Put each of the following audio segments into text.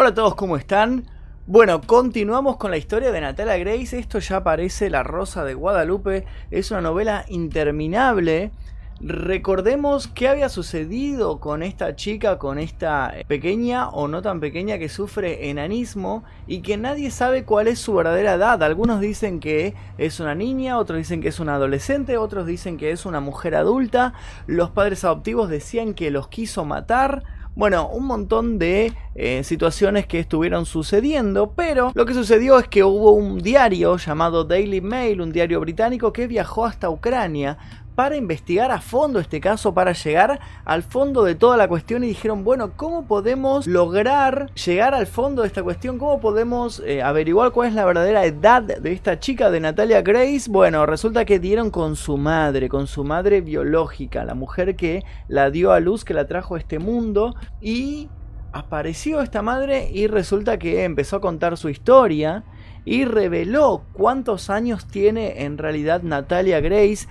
Hola a todos, ¿cómo están? Bueno, continuamos con la historia de Natalia Grace. Esto ya parece La Rosa de Guadalupe. Es una novela interminable. Recordemos qué había sucedido con esta chica, con esta pequeña o no tan pequeña que sufre enanismo y que nadie sabe cuál es su verdadera edad. Algunos dicen que es una niña, otros dicen que es una adolescente, otros dicen que es una mujer adulta. Los padres adoptivos decían que los quiso matar. Bueno, un montón de eh, situaciones que estuvieron sucediendo, pero lo que sucedió es que hubo un diario llamado Daily Mail, un diario británico que viajó hasta Ucrania para investigar a fondo este caso, para llegar al fondo de toda la cuestión y dijeron, bueno, ¿cómo podemos lograr llegar al fondo de esta cuestión? ¿Cómo podemos eh, averiguar cuál es la verdadera edad de esta chica de Natalia Grace? Bueno, resulta que dieron con su madre, con su madre biológica, la mujer que la dio a luz, que la trajo a este mundo y apareció esta madre y resulta que empezó a contar su historia y reveló cuántos años tiene en realidad Natalia Grace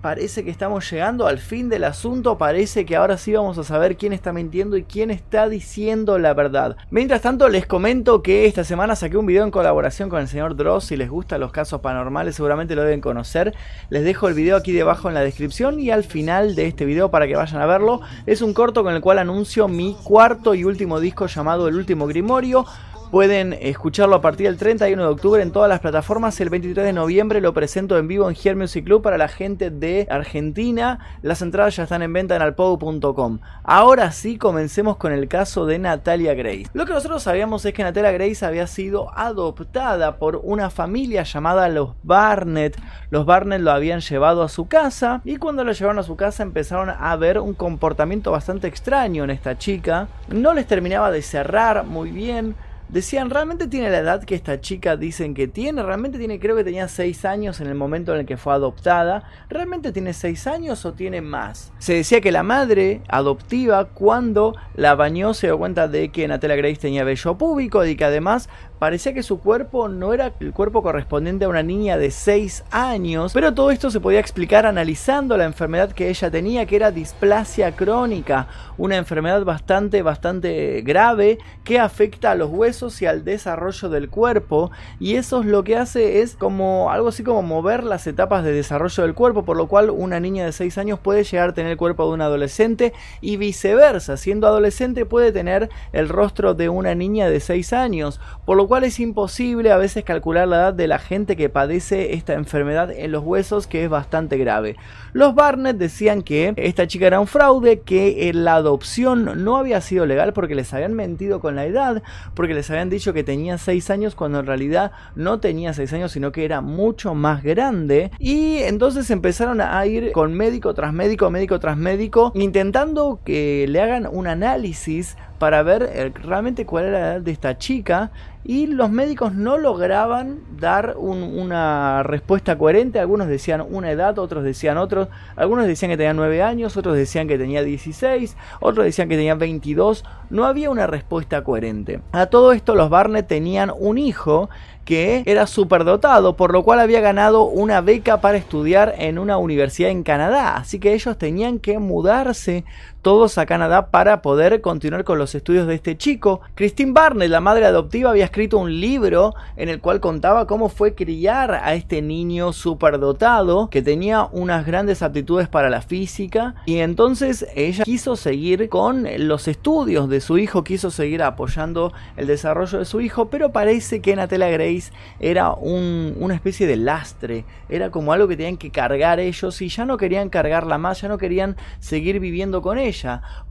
parece que estamos llegando al fin del asunto, parece que ahora sí vamos a saber quién está mintiendo y quién está diciendo la verdad. Mientras tanto les comento que esta semana saqué un video en colaboración con el señor Dross, si les gustan los casos paranormales seguramente lo deben conocer, les dejo el video aquí debajo en la descripción y al final de este video para que vayan a verlo, es un corto con el cual anuncio mi cuarto y último disco llamado El Último Grimorio, Pueden escucharlo a partir del 31 de octubre en todas las plataformas. El 23 de noviembre lo presento en vivo en Here Music Club para la gente de Argentina. Las entradas ya están en venta en alpogo.com. Ahora sí, comencemos con el caso de Natalia Grace. Lo que nosotros sabíamos es que Natalia Grace había sido adoptada por una familia llamada los Barnett. Los Barnett lo habían llevado a su casa y cuando lo llevaron a su casa empezaron a ver un comportamiento bastante extraño en esta chica. No les terminaba de cerrar muy bien decían, ¿realmente tiene la edad que esta chica dicen que tiene? ¿Realmente tiene, creo que tenía 6 años en el momento en el que fue adoptada? ¿Realmente tiene 6 años o tiene más? Se decía que la madre adoptiva cuando la bañó se dio cuenta de que Natalia Grace tenía vello público y que además parecía que su cuerpo no era el cuerpo correspondiente a una niña de 6 años, pero todo esto se podía explicar analizando la enfermedad que ella tenía, que era displasia crónica, una enfermedad bastante, bastante grave que afecta a los huesos y al desarrollo del cuerpo, y eso es lo que hace es como algo así como mover las etapas de desarrollo del cuerpo, por lo cual una niña de 6 años puede llegar a tener el cuerpo de un adolescente y viceversa, siendo adolescente puede tener el rostro de una niña de 6 años, por lo cual es imposible a veces calcular la edad de la gente que padece esta enfermedad en los huesos que es bastante grave. Los Barnett decían que esta chica era un fraude, que la adopción no había sido legal porque les habían mentido con la edad, porque les habían dicho que tenía 6 años cuando en realidad no tenía 6 años, sino que era mucho más grande. Y entonces empezaron a ir con médico tras médico, médico tras médico, intentando que le hagan un análisis para ver eh, realmente cuál era la edad de esta chica y los médicos no lograban dar una respuesta coherente. Algunos decían una edad, otros decían otros. Algunos decían que tenía 9 años, otros decían que tenía 16, otros decían que tenía 22. No había una respuesta coherente. A todo esto los Barnett tenían un hijo que era superdotado, por lo cual había ganado una beca para estudiar en una universidad en Canadá. Así que ellos tenían que mudarse todos a Canadá para poder continuar con los estudios de este chico. Christine Barnett, la madre adoptiva, había escrito un libro en el cual contaba cómo fue criar a este niño superdotado que tenía unas grandes aptitudes para la física y entonces ella quiso seguir con los estudios de su hijo, quiso seguir apoyando el desarrollo de su hijo, pero parece que Natalia Grace era una especie de lastre, era como algo que tenían que cargar ellos y ya no querían cargarla más, ya no querían seguir viviendo con ella,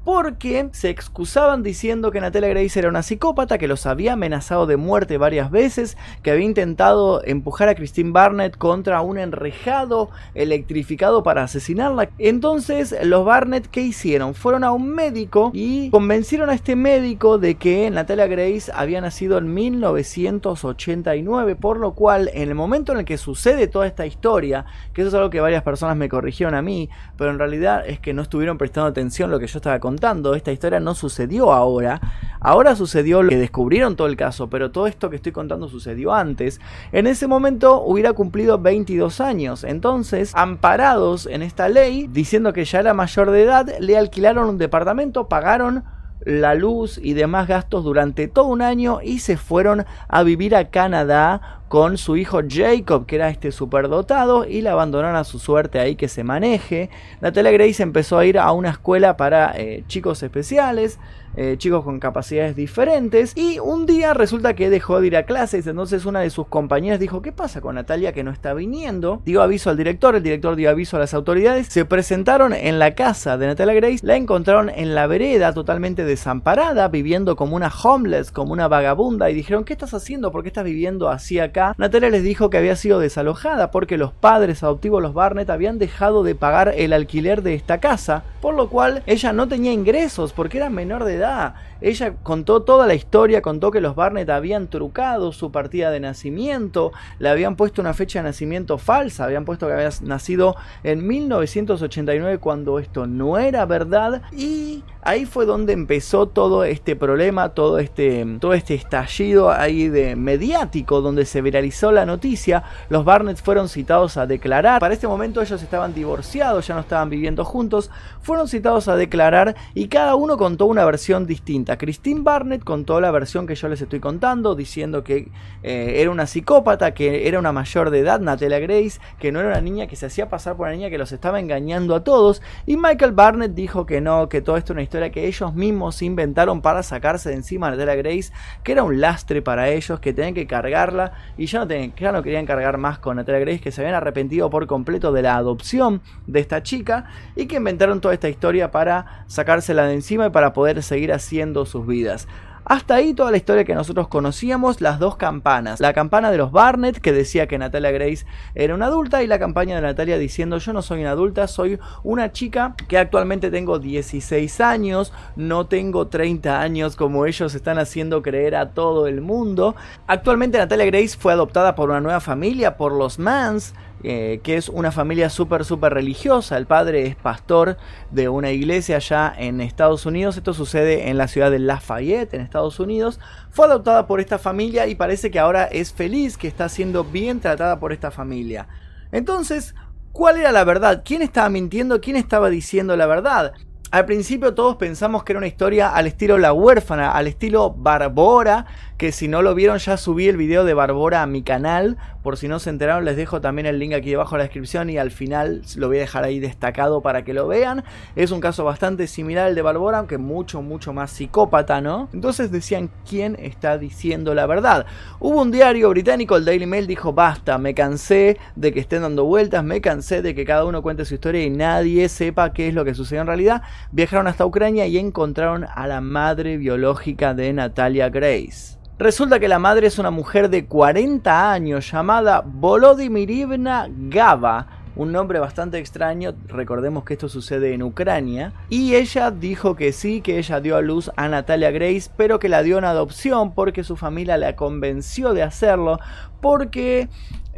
porque se excusaban diciendo que Natalia Grace era una psicópata, que los había amenazado de muerte varias veces, que había intentado empujar a Christine Barnett contra un enrejado electrificado para asesinarla. Entonces los Barnett, ¿qué hicieron? Fueron a un médico y convencieron a este médico de que Natalia Grace había nacido en 1981 por lo cual en el momento en el que sucede toda esta historia, que eso es algo que varias personas me corrigieron a mí, pero en realidad es que no estuvieron prestando atención lo que yo estaba contando, esta historia no sucedió ahora, ahora sucedió lo que descubrieron todo el caso, pero todo esto que estoy contando sucedió antes, en ese momento hubiera cumplido 22 años, entonces, amparados en esta ley, diciendo que ya era mayor de edad, le alquilaron un departamento, pagaron la luz y demás gastos durante todo un año y se fueron a vivir a Canadá con su hijo Jacob, que era este superdotado, y la abandonaron a su suerte ahí que se maneje. Natalia Grace empezó a ir a una escuela para eh, chicos especiales, eh, chicos con capacidades diferentes, y un día resulta que dejó de ir a clases, entonces una de sus compañeras dijo, ¿qué pasa con Natalia que no está viniendo? Dio aviso al director, el director dio aviso a las autoridades, se presentaron en la casa de Natalia Grace, la encontraron en la vereda totalmente desamparada, viviendo como una homeless, como una vagabunda, y dijeron, ¿qué estás haciendo? ¿Por qué estás viviendo así acá? Natalia les dijo que había sido desalojada porque los padres adoptivos, los Barnett, habían dejado de pagar el alquiler de esta casa, por lo cual ella no tenía ingresos porque era menor de edad. Ella contó toda la historia, contó que los Barnett habían trucado su partida de nacimiento, le habían puesto una fecha de nacimiento falsa, habían puesto que había nacido en 1989 cuando esto no era verdad y ahí fue donde empezó todo este problema, todo este, todo este estallido ahí de mediático donde se viralizó la noticia. Los Barnett fueron citados a declarar. Para este momento ellos estaban divorciados, ya no estaban viviendo juntos. Fueron citados a declarar y cada uno contó una versión distinta. Christine Barnett contó la versión que yo les estoy contando, diciendo que eh, era una psicópata, que era una mayor de edad, Natalia Grace, que no era una niña que se hacía pasar por una niña que los estaba engañando a todos. Y Michael Barnett dijo que no, que todo esto es una historia que ellos mismos inventaron para sacarse de encima a Natalia Grace, que era un lastre para ellos, que tenían que cargarla y ya no, tenían, ya no querían cargar más con Natalia Grace, que se habían arrepentido por completo de la adopción de esta chica y que inventaron toda esta historia para sacársela de encima y para poder seguir haciendo sus vidas. Hasta ahí toda la historia que nosotros conocíamos, las dos campanas. La campana de los Barnett que decía que Natalia Grace era una adulta y la campaña de Natalia diciendo yo no soy una adulta, soy una chica que actualmente tengo 16 años, no tengo 30 años como ellos están haciendo creer a todo el mundo. Actualmente Natalia Grace fue adoptada por una nueva familia, por los Mans, eh, que es una familia súper, súper religiosa. El padre es pastor de una iglesia allá en Estados Unidos. Esto sucede en la ciudad de Lafayette, en Estados Unidos. Fue adoptada por esta familia y parece que ahora es feliz, que está siendo bien tratada por esta familia. Entonces, ¿cuál era la verdad? ¿Quién estaba mintiendo? ¿Quién estaba diciendo la verdad? Al principio todos pensamos que era una historia al estilo La huérfana, al estilo Barbora, que si no lo vieron ya subí el video de Barbora a mi canal, por si no se enteraron les dejo también el link aquí debajo en la descripción y al final lo voy a dejar ahí destacado para que lo vean. Es un caso bastante similar al de Barbora, aunque mucho, mucho más psicópata, ¿no? Entonces decían quién está diciendo la verdad. Hubo un diario británico, el Daily Mail, dijo basta, me cansé de que estén dando vueltas, me cansé de que cada uno cuente su historia y nadie sepa qué es lo que sucedió en realidad. Viajaron hasta Ucrania y encontraron a la madre biológica de Natalia Grace. Resulta que la madre es una mujer de 40 años llamada Volodymyrivna Gava, un nombre bastante extraño, recordemos que esto sucede en Ucrania, y ella dijo que sí, que ella dio a luz a Natalia Grace, pero que la dio en adopción porque su familia la convenció de hacerlo, porque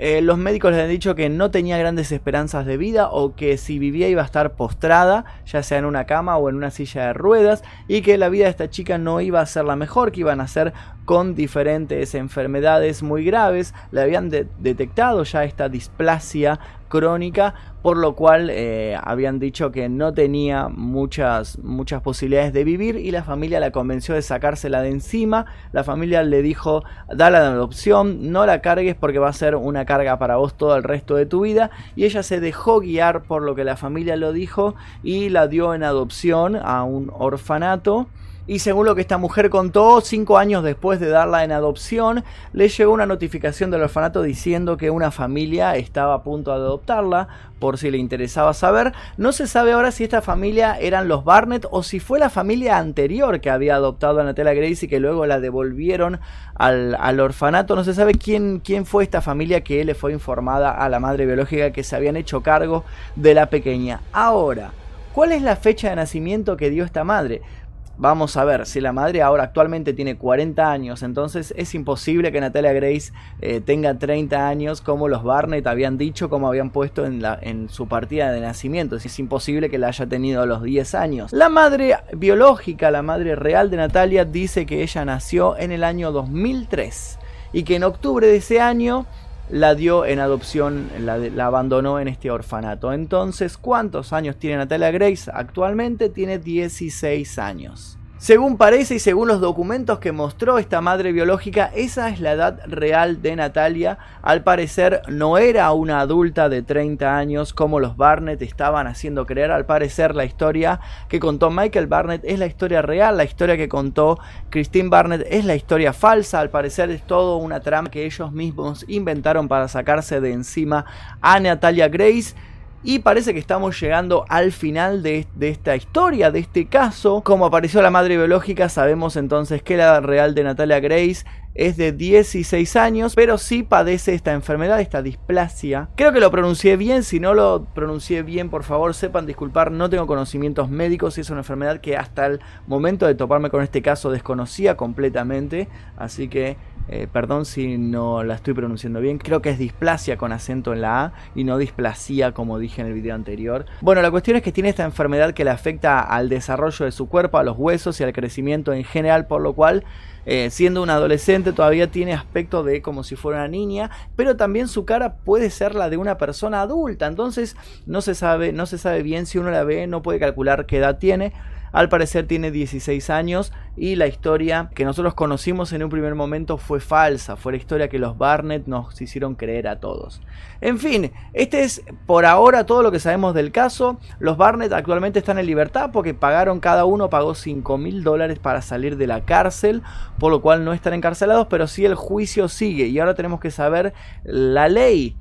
eh, los médicos les han dicho que no tenía grandes esperanzas de vida o que si vivía iba a estar postrada, ya sea en una cama o en una silla de ruedas, y que la vida de esta chica no iba a ser la mejor, que iban a ser con diferentes enfermedades muy graves. Le habían detectado ya esta displasia crónica, por lo cual eh, habían dicho que no tenía muchas, muchas posibilidades de vivir y la familia la convenció de sacársela de encima. La familia le dijo, dale la adopción, no la cargues porque va a ser una carga para vos todo el resto de tu vida. Y ella se dejó guiar por lo que la familia lo dijo y la dio en adopción a un orfanato y según lo que esta mujer contó, cinco años después de darla en adopción, le llegó una notificación del orfanato diciendo que una familia estaba a punto de adoptarla, por si le interesaba saber. No se sabe ahora si esta familia eran los Barnett o si fue la familia anterior que había adoptado a Natalia Grace y que luego la devolvieron al, orfanato. No se sabe quién, quién fue esta familia que le fue informada a la madre biológica que se habían hecho cargo de la pequeña. Ahora, ¿cuál es la fecha de nacimiento que dio esta madre? Vamos a ver, si la madre ahora actualmente tiene 40 años, entonces es imposible que Natalia Grace eh, tenga 30 años como los Barnett habían dicho, como habían puesto en, en su partida de nacimiento. Es imposible que la haya tenido a los 10 años. La madre biológica, la madre real de Natalia, dice que ella nació en el año 2003 y que en octubre de ese año la dio en adopción, la, la, abandonó en este orfanato. Entonces, ¿cuántos años tiene Natalia Grace? Actualmente tiene 16 años. Según parece y según los documentos que mostró esta madre biológica, esa es la edad real de Natalia. Al parecer no era una adulta de 30 años como los Barnett estaban haciendo creer. Al parecer la historia que contó Michael Barnett es la historia real, la historia que contó Christine Barnett es la historia falsa. Al parecer es todo una trama que ellos mismos inventaron para sacarse de encima a Natalia Grace. Y parece que estamos llegando al final de, esta historia, de este caso. Como apareció la madre biológica, sabemos entonces que la real de Natalia Grace es de 16 años, pero sí padece esta enfermedad, esta displasia. Creo que lo pronuncié bien, si no lo pronuncié bien, por favor sepan disculpar, no tengo conocimientos médicos y es una enfermedad que hasta el momento de toparme con este caso desconocía completamente, así que eh, perdón si no la estoy pronunciando bien. Creo que es displasia con acento en la A y no displasia como dije en el video anterior. Bueno, la cuestión es que tiene esta enfermedad que le afecta al desarrollo de su cuerpo, a los huesos y al crecimiento en general, por lo cual eh, siendo un adolescente todavía tiene aspecto de como si fuera una niña, pero también su cara puede ser la de una persona adulta, entonces no se sabe, no se sabe bien si uno la ve, no puede calcular qué edad tiene. Al parecer tiene 16 años y la historia que nosotros conocimos en un primer momento fue falsa, fue la historia que los Barnett nos hicieron creer a todos. En fin, este es por ahora todo lo que sabemos del caso. Los Barnett actualmente están en libertad porque pagaron cada uno, pagó 5 mil dólares para salir de la cárcel, por lo cual no están encarcelados, pero sí el juicio sigue y ahora tenemos que saber la ley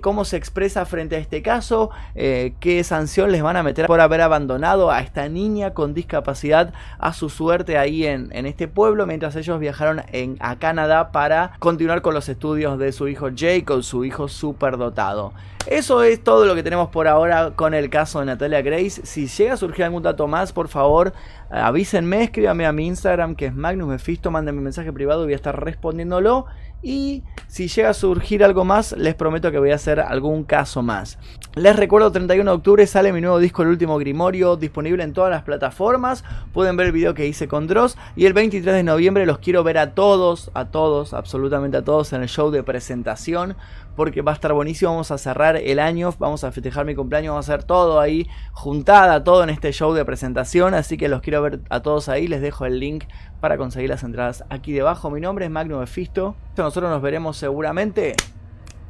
cómo se expresa frente a este caso, eh, qué sanción les van a meter por haber abandonado a esta niña con discapacidad a su suerte ahí en, este pueblo, mientras ellos viajaron a Canadá para continuar con los estudios de su hijo Jacob, su hijo superdotado. Eso es todo lo que tenemos por ahora con el caso de Natalia Grace. Si llega a surgir algún dato más, por favor, avísenme, escríbanme a mi Instagram que es Magnus Mephisto, mándenme mensaje privado y voy a estar respondiéndolo. Y si llega a surgir algo más, les prometo que voy a hacer algún caso más. Les recuerdo, 31 de octubre sale mi nuevo disco El Último Grimorio, disponible en todas las plataformas. Pueden ver el video que hice con Dross. Y el 23 de noviembre los quiero ver a todos, a todos, absolutamente a todos en el show de presentación. Porque va a estar buenísimo, vamos a cerrar el año, vamos a festejar mi cumpleaños, vamos a hacer todo ahí, juntada, todo en este show de presentación. Así que los quiero ver a todos ahí, les dejo el link para conseguir las entradas aquí debajo. Mi nombre es Magnum Efisto. Nosotros nos veremos seguramente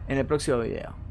en el próximo video.